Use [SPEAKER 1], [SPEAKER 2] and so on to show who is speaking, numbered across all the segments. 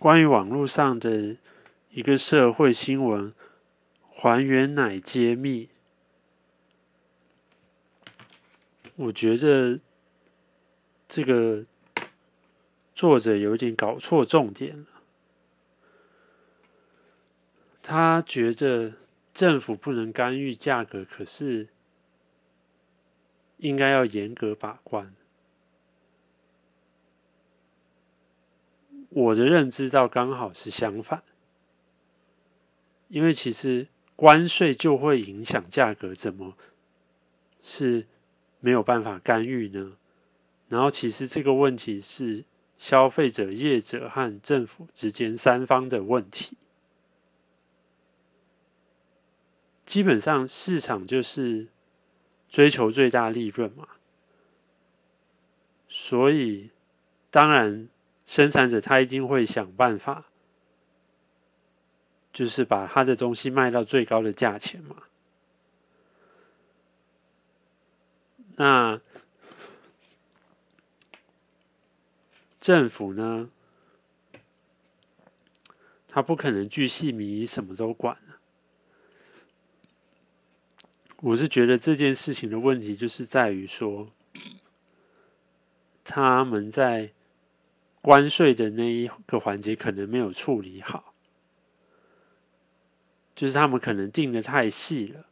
[SPEAKER 1] 关于网络上的一个社会新闻，还原乃揭秘。我觉得这个作者有点搞错重点了。他觉得政府不能干预价格，可是应该要严格把关。我的认知到刚好是相反，因为其实关税就会影响价格，怎么是没有办法干预呢？然后其实这个问题是消费者、业者和政府之间三方的问题。基本上市场就是追求最大利润嘛，所以当然。生产者他一定会想办法，就是把他的东西卖到最高的价钱嘛。那政府呢？他不可能巨细靡什么都管我是觉得这件事情的问题就是在于说，他们在。关税的那一个环节可能没有处理好，就是他们可能定的太细了。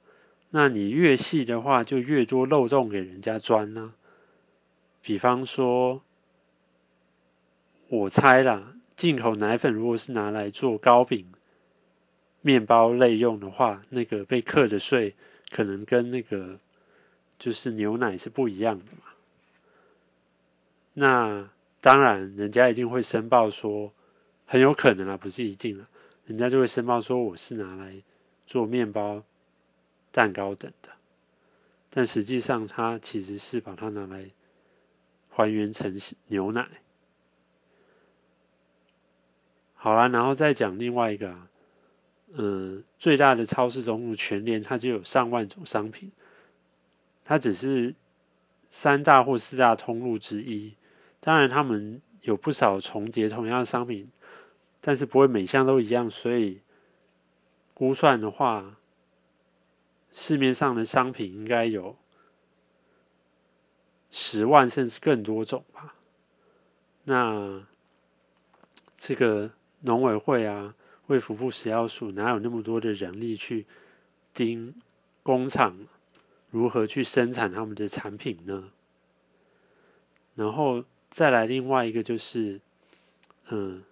[SPEAKER 1] 那你越细的话，就越多漏洞给人家钻呢。比方说，我猜啦，进口奶粉如果是拿来做糕饼、面包类用的话，那个被课的税可能跟那个就是牛奶是不一样的嘛。那。当然，人家一定会申报说，很有可能啊，不是一定啊，人家就会申报说我是拿来做面包、蛋糕等的，但实际上它其实是把它拿来还原成牛奶。好啦，然后再讲另外一个，嗯，最大的超市通路全联，它就有上万种商品，它只是三大或四大通路之一。当然，他们有不少重叠同样的商品，但是不会每项都一样，所以估算的话，市面上的商品应该有十万甚至更多种吧。那这个农委会啊，为服务食药署，哪有那么多的人力去盯工厂如何去生产他们的产品呢？然后。再来另外一个就是，嗯，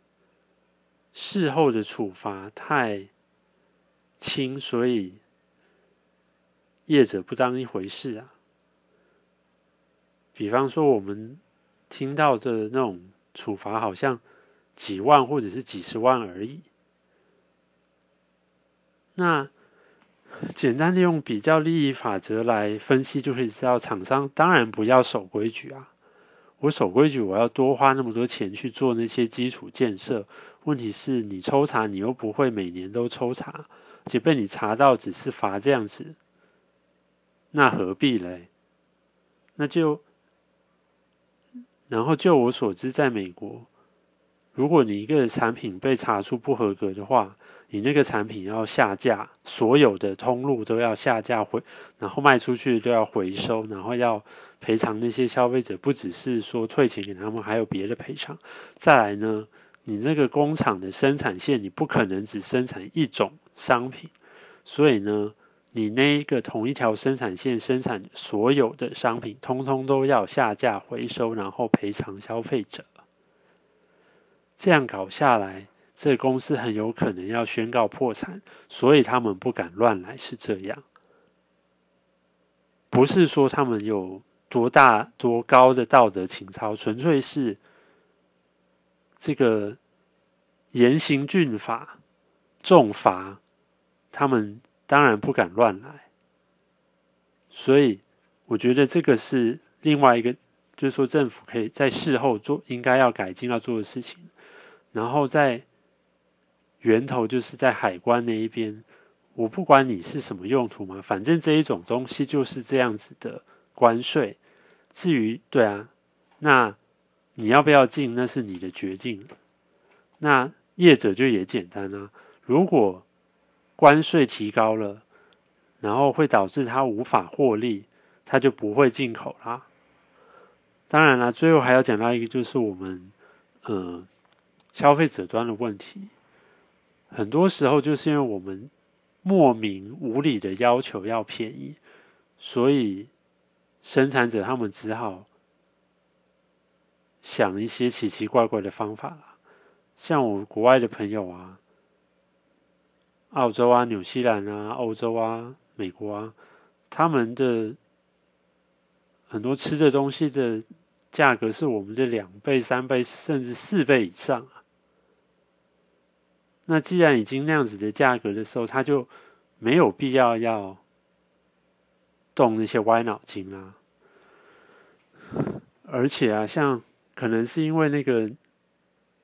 [SPEAKER 1] 事后的处罚太轻，所以业者不当一回事啊。比方说，我们听到的那种处罚，好像几万或者是几十万而已。那简单的用比较利益法则来分析，就可以知道，厂商当然不要守规矩啊。我守规矩，我要多花那么多钱去做那些基础建设。问题是你抽查，你又不会每年都抽查，而且被你查到只是罚这样子，那何必嘞？那就，然后就我所知，在美国，如果你一个产品被查出不合格的话，你那个产品要下架，所有的通路都要下架回，然后卖出去都要回收，然后要。赔偿那些消费者，不只是说退钱给他们，还有别的赔偿。再来呢，你那个工厂的生产线，你不可能只生产一种商品，所以呢，你那一个同一条生产线生产所有的商品，通通都要下架回收，然后赔偿消费者。这样搞下来，这公司很有可能要宣告破产，所以他们不敢乱来，是这样。不是说他们有。多大多高的道德情操，纯粹是这个严刑峻法、重罚，他们当然不敢乱来。所以，我觉得这个是另外一个，就是说政府可以在事后做应该要改进要做的事情。然后在源头，就是在海关那一边，我不管你是什么用途嘛，反正这一种东西就是这样子的。关税，至于对啊，那你要不要进，那是你的决定。那业者就也简单啊，如果关税提高了，然后会导致他无法获利，他就不会进口啦。当然了，最后还要讲到一个，就是我们嗯消费者端的问题，很多时候就是因为我们莫名无理的要求要便宜，所以生产者他们只好想一些奇奇怪怪的方法啦。像我国外的朋友啊。澳洲啊、纽西兰啊、欧洲啊、美国啊，他们的很多吃的东西的价格是我们的两倍、三倍，甚至四倍以上啊。那既然已经那样子的价格的时候，他就没有必要要动那些歪脑筋啊。而且啊，像可能是因为那个，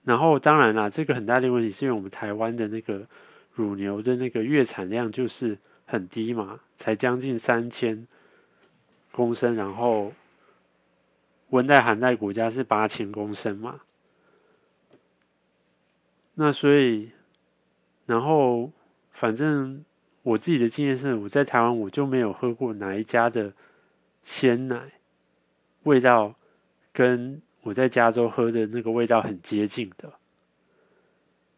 [SPEAKER 1] 然后当然啦，这个很大的问题是因为我们台湾的那个。乳牛的那个月产量就是很低嘛，才将近三千公升，然后温带寒带国家是八千公升嘛。那所以，然后反正我自己的经验是，我在台湾我就没有喝过哪一家的鲜奶味道跟我在加州喝的那个味道很接近的。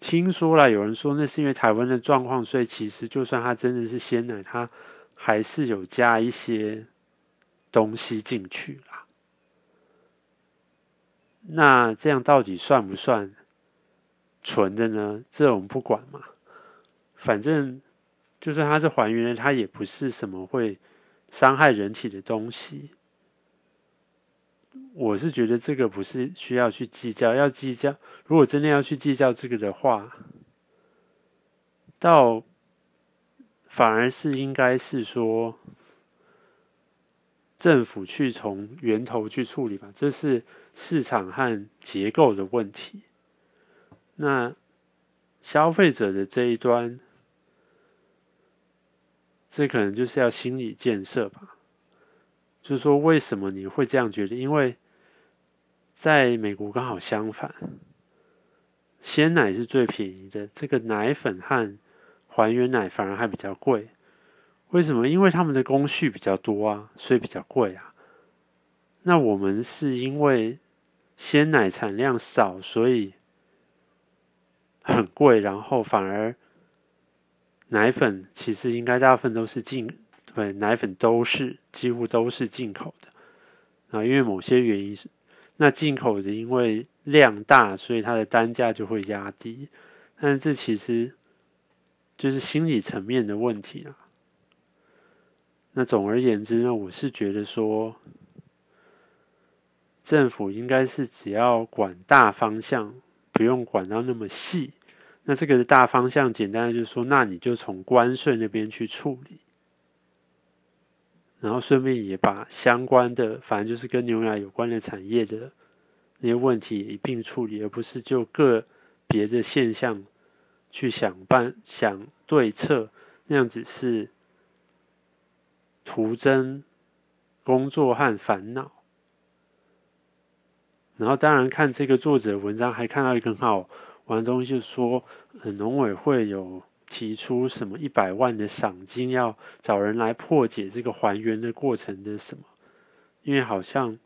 [SPEAKER 1] 听说了，有人说那是因为台湾的状况，所以其实就算它真的是鲜奶，它还是有加一些东西进去啦。那这样到底算不算纯的呢？这我们不管嘛，反正就算它是还原的，它也不是什么会伤害人体的东西。我是觉得这个不是需要去计较，要计较。如果真的要去计较这个的话，倒反而是应该是说，政府去从源头去处理吧，这是市场和结构的问题。那消费者的这一端，这可能就是要心理建设吧。就是说，为什么你会这样觉得？因为在美国刚好相反，鲜奶是最便宜的，这个奶粉和还原奶反而还比较贵。为什么？因为他们的工序比较多啊，所以比较贵啊。那我们是因为鲜奶产量少，所以很贵，然后反而奶粉其实应该大部分都是进。对，奶粉都是几乎都是进口的啊，因为某些原因是，那进口的因为量大，所以它的单价就会压低，但是这其实就是心理层面的问题啊。那总而言之呢，我是觉得说，政府应该是只要管大方向，不用管到那么细。那这个大方向，简单的就是说，那你就从关税那边去处理。然后顺便也把相关的，反正就是跟牛奶有关的产业的那些问题一并处理，而不是就个别的现象去想办想对策，那样子是徒增工作和烦恼。然后当然看这个作者文章，还看到一个很好玩东西，就是说，农委会有。提出什么一百万的赏金，要找人来破解这个还原的过程的什么？因为好像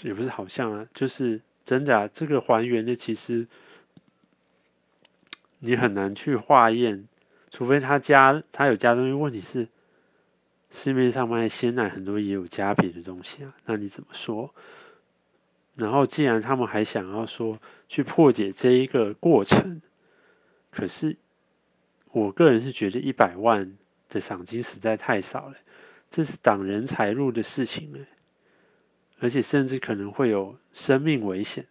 [SPEAKER 1] 也不是好像啊，就是真的啊。这个还原的其实你很难去化验，除非他加他有加东西。问题是市面上卖鲜奶很多也有加别的东西啊，那你怎么说？然后既然他们还想要说去破解这一个过程，可是。我个人是觉得一百万的赏金实在太少了，这是挡人财路的事情哎，而且甚至可能会有生命危险。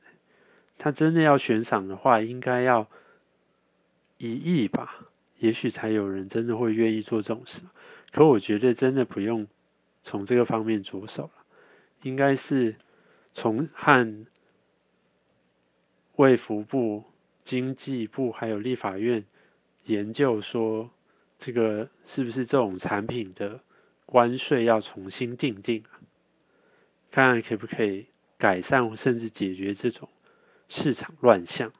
[SPEAKER 1] 他真的要悬赏的话，应该要一亿吧，也许才有人真的会愿意做这种事。可我觉得真的不用从这个方面着手了，应该是从汉卫福部、经济部还有立法院。研究说，这个是不是这种产品的关税要重新定定啊？看看可不可以改善甚至解决这种市场乱象。